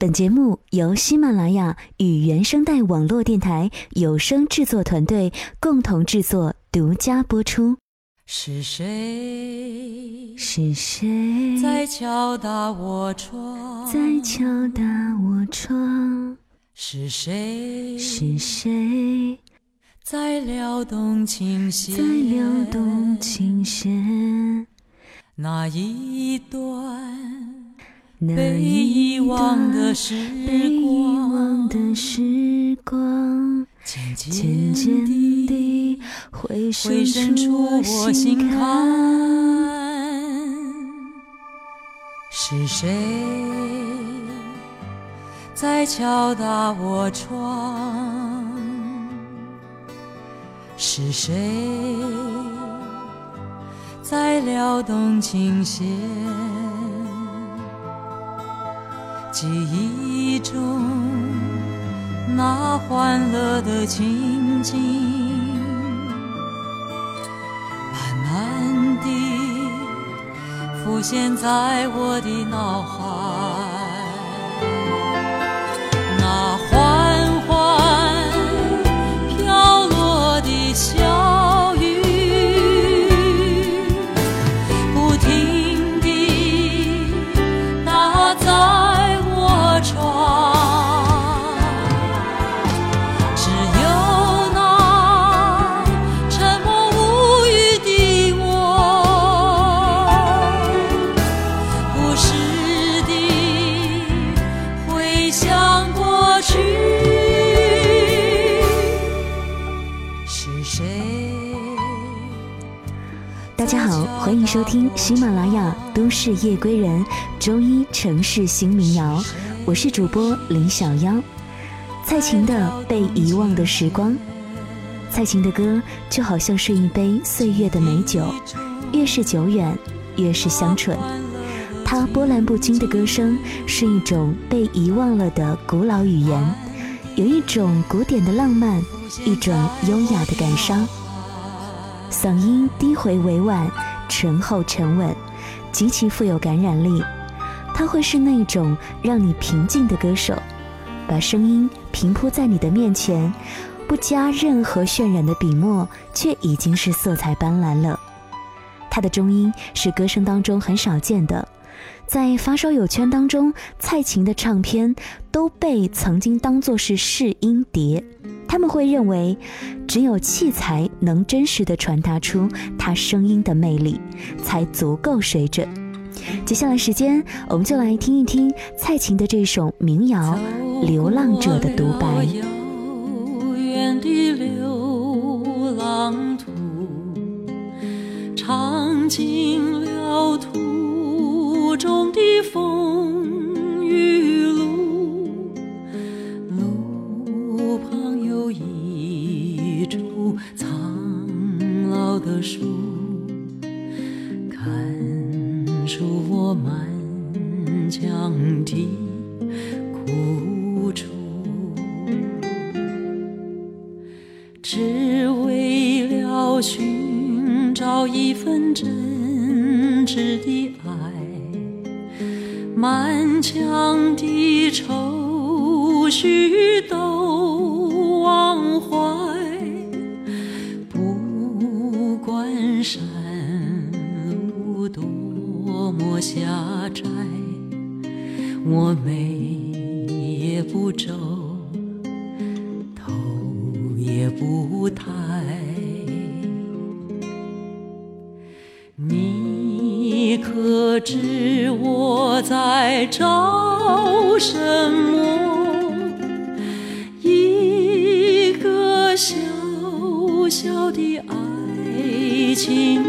本节目由喜马拉雅与原声带网络电台有声制作团队共同制作，独家播出。是谁？是谁在敲打我窗？在敲打我窗？是谁？是谁在撩动琴弦？在撩动琴弦？那一段。被遗忘的时光，渐渐地回回渗出我心。坎。是谁在敲打我窗？是谁在撩动琴弦？记忆中那欢乐的情景，慢慢地浮现在我的脑海。收听喜马拉雅《都市夜归人》周一城市新民谣，我是主播林小妖。蔡琴的《被遗忘的时光》，蔡琴的歌就好像是一杯岁月的美酒，越是久远，越是香醇。她波澜不惊的歌声是一种被遗忘了的古老语言，有一种古典的浪漫，一种优雅的感伤。嗓音低回委婉，醇厚沉稳，极其富有感染力。他会是那种让你平静的歌手，把声音平铺在你的面前，不加任何渲染的笔墨，却已经是色彩斑斓了。他的中音是歌声当中很少见的，在发烧友圈当中，蔡琴的唱片都被曾经当作是试音碟。他们会认为，只有器材能真实的传达出他声音的魅力，才足够水准。接下来时间，我们就来听一听蔡琴的这首民谣《流浪者的独白》。遥远的流浪途，尝尽一份真挚的爱，满腔的愁绪都忘怀。不管山路多么狭窄，我眉也不皱，头也不抬。知我在找什么？一个小小的爱情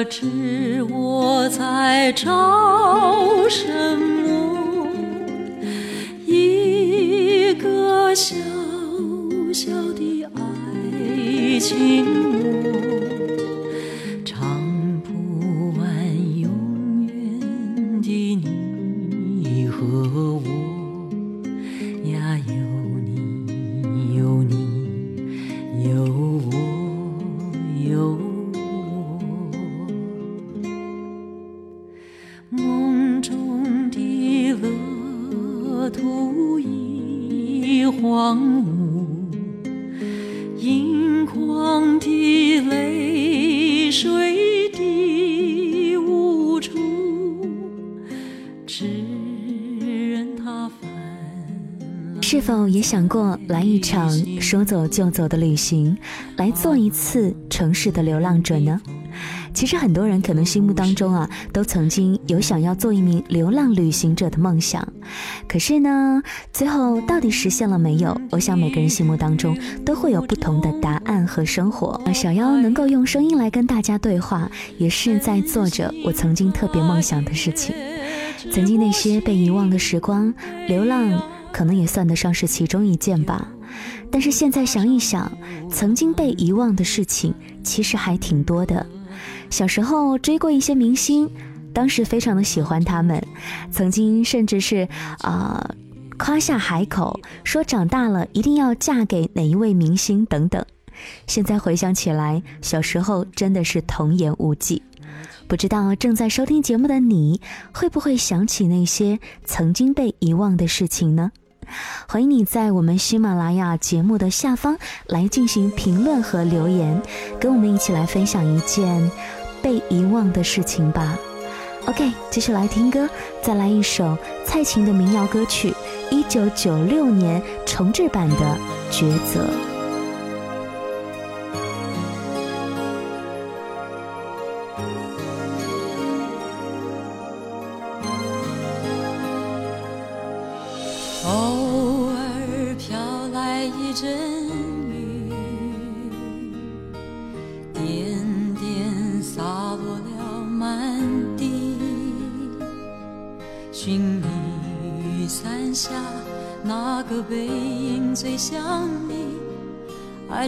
可知我在找什么？土一荒芜盈眶的泪水滴无处只是否也想过来一场说走就走的旅行，来做一次城市的流浪者呢？其实很多人可能心目当中啊，都曾经有想要做一名流浪旅行者的梦想，可是呢，最后到底实现了没有？我想每个人心目当中都会有不同的答案和生活。小妖能够用声音来跟大家对话，也是在做着我曾经特别梦想的事情。曾经那些被遗忘的时光，流浪。可能也算得上是其中一件吧，但是现在想一想，曾经被遗忘的事情其实还挺多的。小时候追过一些明星，当时非常的喜欢他们，曾经甚至是啊夸下海口，说长大了一定要嫁给哪一位明星等等。现在回想起来，小时候真的是童言无忌。不知道正在收听节目的你，会不会想起那些曾经被遗忘的事情呢？欢迎你在我们喜马拉雅节目的下方来进行评论和留言，跟我们一起来分享一件被遗忘的事情吧。OK，继续来听歌，再来一首蔡琴的民谣歌曲，一九九六年重制版的《抉择》。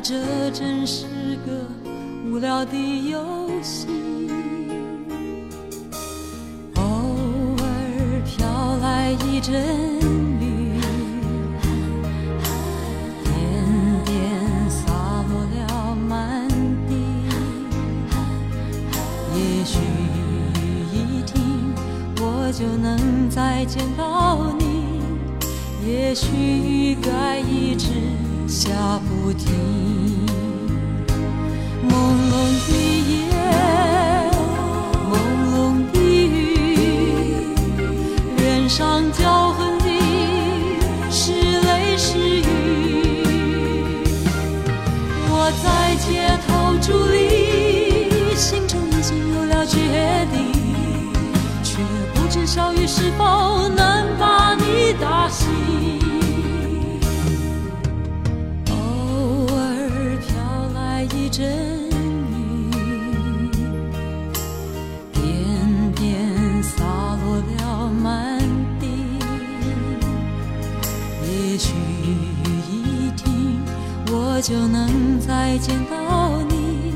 这真是个无聊的游戏，偶尔飘来一阵雨，点点洒落了满地。也许雨一停，我就能再见到你；也许该一直。下不停，朦胧的夜，朦胧的雨，脸上骄横的是泪是雨。我在街头伫立，心中已经有了决定，却不知小雨是否能阵雨，点点洒落了满地。也许雨一停，我就能再见到你。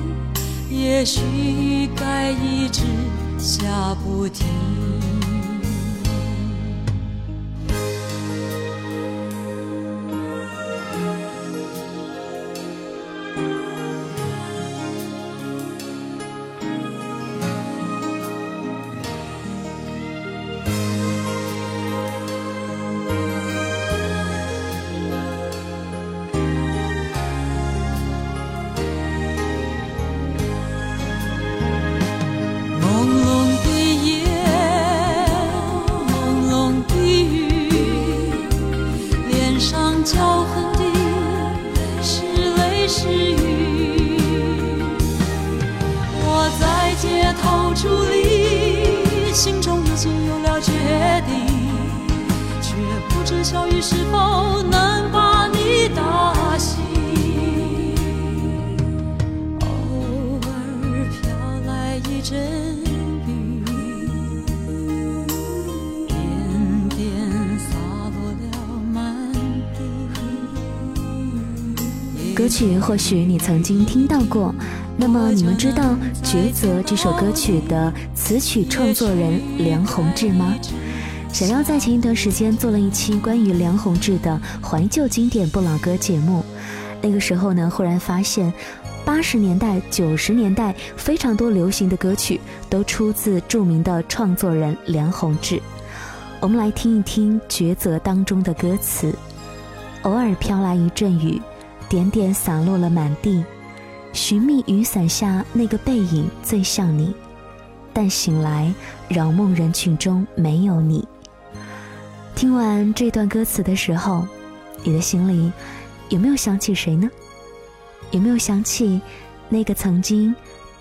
也许雨该一直下不停。歌曲或许你曾经听到过那么你们知道抉择这首歌曲的词曲创作人梁宏志吗？想要在前一段时间做了一期关于梁宏志的怀旧经典不老歌节目那个时候呢忽然发现八十年代、九十年代非常多流行的歌曲都出自著名的创作人梁宏志。我们来听一听《抉择》当中的歌词：偶尔飘来一阵雨，点点洒落了满地，寻觅雨伞下那个背影最像你，但醒来，扰梦人群中没有你。听完这段歌词的时候，你的心里有没有想起谁呢？有没有想起那个曾经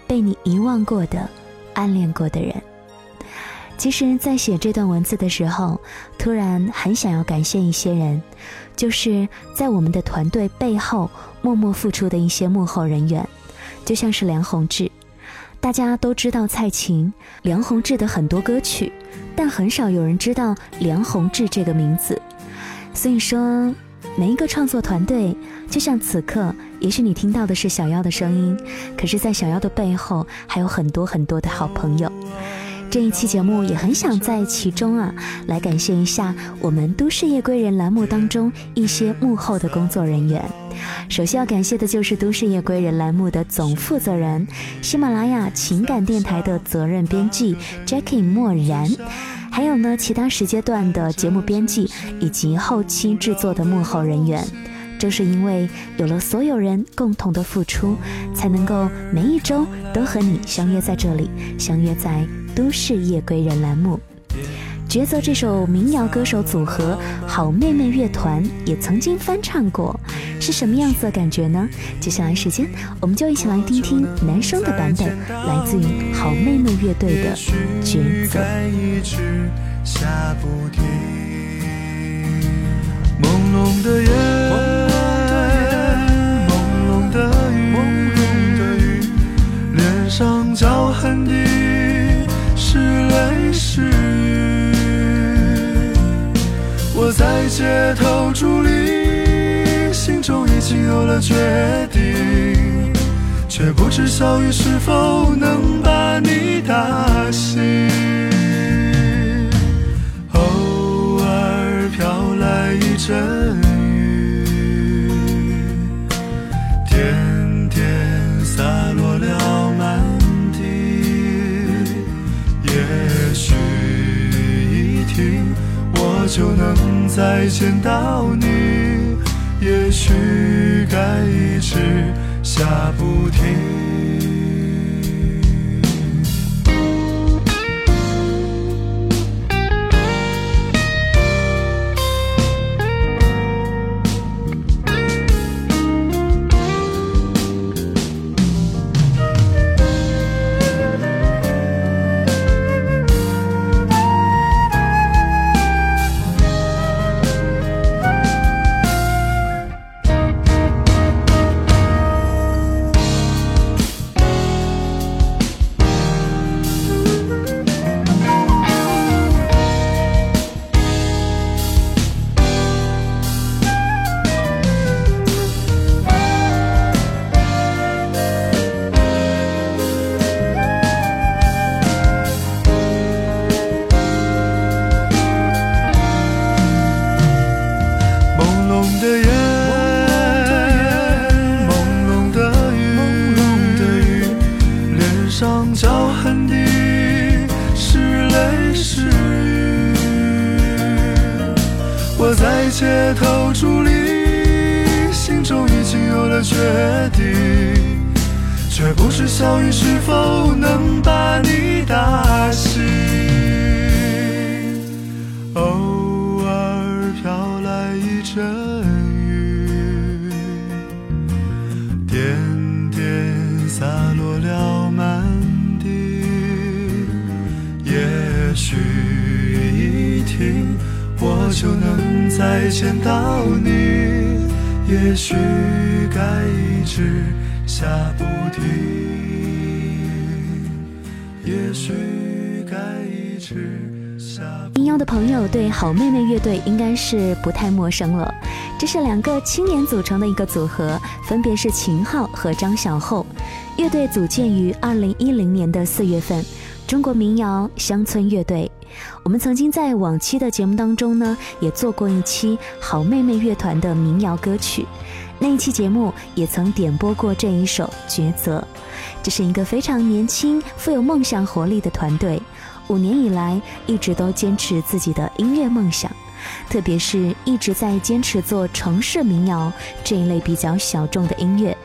被你遗忘过的、暗恋过的人？其实，在写这段文字的时候，突然很想要感谢一些人，就是在我们的团队背后默默付出的一些幕后人员，就像是梁宏志。大家都知道蔡琴、梁宏志的很多歌曲，但很少有人知道梁宏志这个名字。所以说，每一个创作团队，就像此刻，也许你听到的是小妖的声音，可是，在小妖的背后，还有很多很多的好朋友。这一期节目也很想在其中啊，来感谢一下我们《都市夜归人》栏目当中一些幕后的工作人员。首先要感谢的就是《都市夜归人》栏目的总负责人，喜马拉雅情感电台的责任编辑 Jackie 莫然，还有呢其他时间段的节目编辑以及后期制作的幕后人员。正是因为有了所有人共同的付出，才能够每一周都和你相约在这里，相约在。都市夜归人栏目，抉择这首民谣歌手组合好妹妹乐团也曾经翻唱过，是什么样子的感觉呢？接下来时间，我们就一起来听听男生的版本，来自于好妹妹乐队的抉择。朦胧的夜，脸上脚痕滴。我在街头伫立，心中已经有了决定，却不知小雨是否能把你打醒。偶尔飘来一阵就能。再见到你，也许该一直下不停。地，却不知小雨是否能把你打醒？偶尔飘来一阵雨，点点洒落了满地。也许一停，我就能再见到你。也许该一直下不停。也许该一直。民谣的朋友对好妹妹乐队应该是不太陌生了。这是两个青年组成的一个组合，分别是秦昊和张小厚。乐队组建于二零一零年的四月份。中国民谣乡村乐队，我们曾经在往期的节目当中呢，也做过一期好妹妹乐团的民谣歌曲。那一期节目也曾点播过这一首《抉择》。这是一个非常年轻、富有梦想活力的团队，五年以来一直都坚持自己的音乐梦想，特别是一直在坚持做城市民谣这一类比较小众的音乐。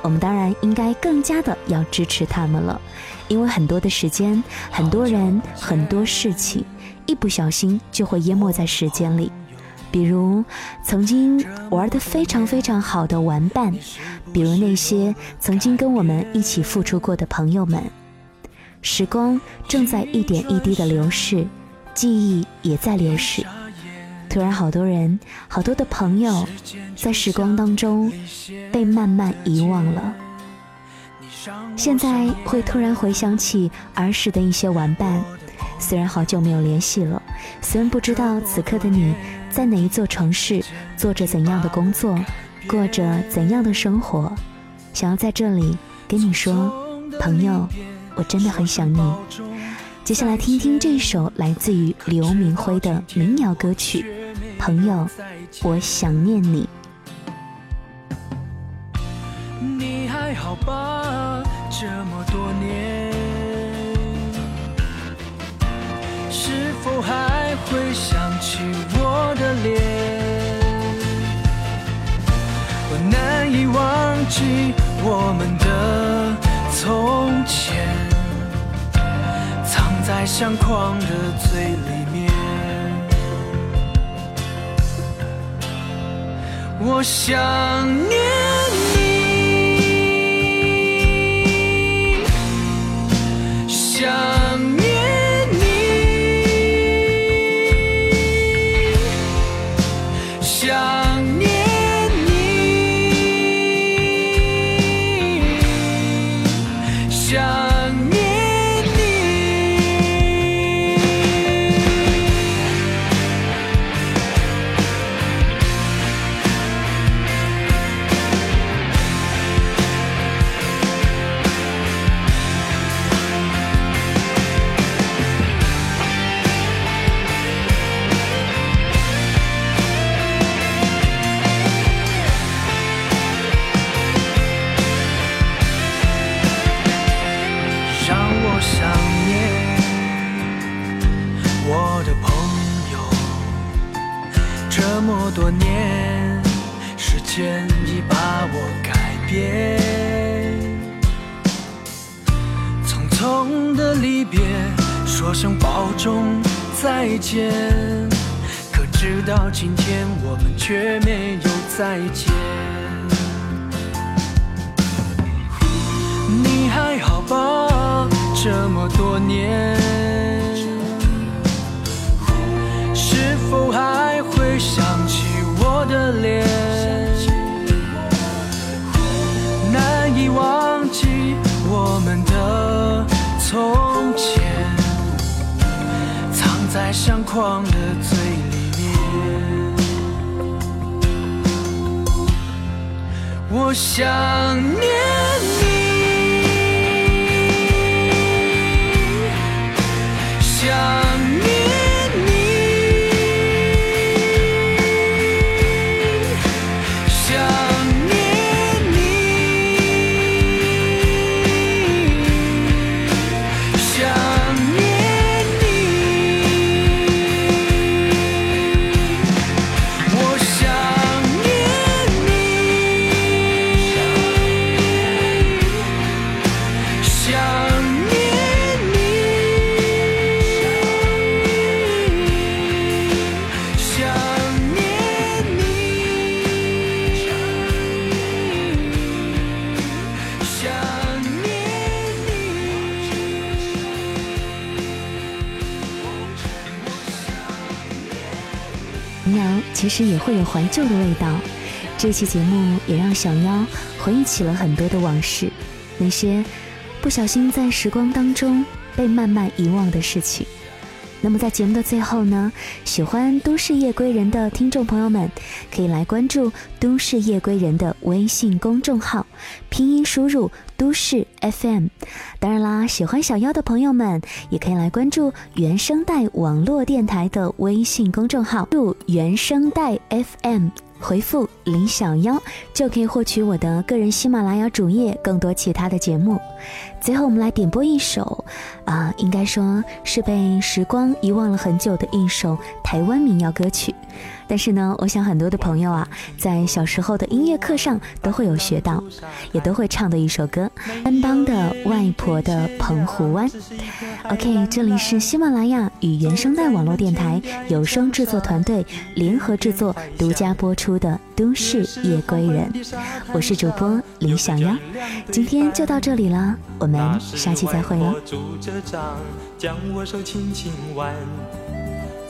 我们当然应该更加的要支持他们了，因为很多的时间、很多人、很多事情，一不小心就会淹没在时间里。比如曾经玩的非常非常好的玩伴，比如那些曾经跟我们一起付出过的朋友们，时光正在一点一滴的流逝，记忆也在流逝。突然，好多人、好多的朋友，在时光当中被慢慢遗忘了。现在会突然回想起儿时的一些玩伴，虽然好久没有联系了，虽然不知道此刻的你。在哪一座城市，做着怎样的工作，过着怎样的生活？想要在这里跟你说，朋友，我真的很想你。接下来听听这首来自于刘明辉的民谣歌曲《朋友，我想念你》。好吧？这么多年，是否还会想起我？的脸，我难以忘记我们的从前，藏在相框的最里面。我想念间已把我改变。匆匆的离别，说声保重，再见。可直到今天，我们却没有再见。你还好吧？这么多年。是否还会想起我的脸？忘记我们的从前藏在相框的最里面。我想念。其实也会有怀旧的味道。这期节目也让小妖回忆起了很多的往事，那些不小心在时光当中被慢慢遗忘的事情。那么在节目的最后呢，喜欢都市夜归人的听众朋友们，可以来关注都市夜归人的微信公众号，拼音输入都市 FM。当然啦，喜欢小妖的朋友们，也可以来关注原声带网络电台的微信公众号，入原声带 FM。回复林小妖就可以获取我的个人喜马拉雅主页更多其他的节目。最后，我们来点播一首，啊，应该说是被时光遗忘了很久的一首台湾民谣歌曲。但是呢，我想很多的朋友啊，在小时候的音乐课上都会有学到，也都会唱的一首歌——安邦的外婆的澎湖湾。OK，这里是喜马拉雅与原声带网络电台有声制作团队联合制作、独家播出的《都市夜归人》，我是主播李小妖，今天就到这里了，我们下期再会喽。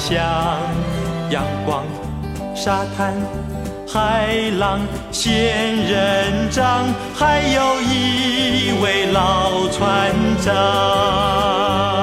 像，阳光、沙滩、海浪、仙人掌，还有一位老船长。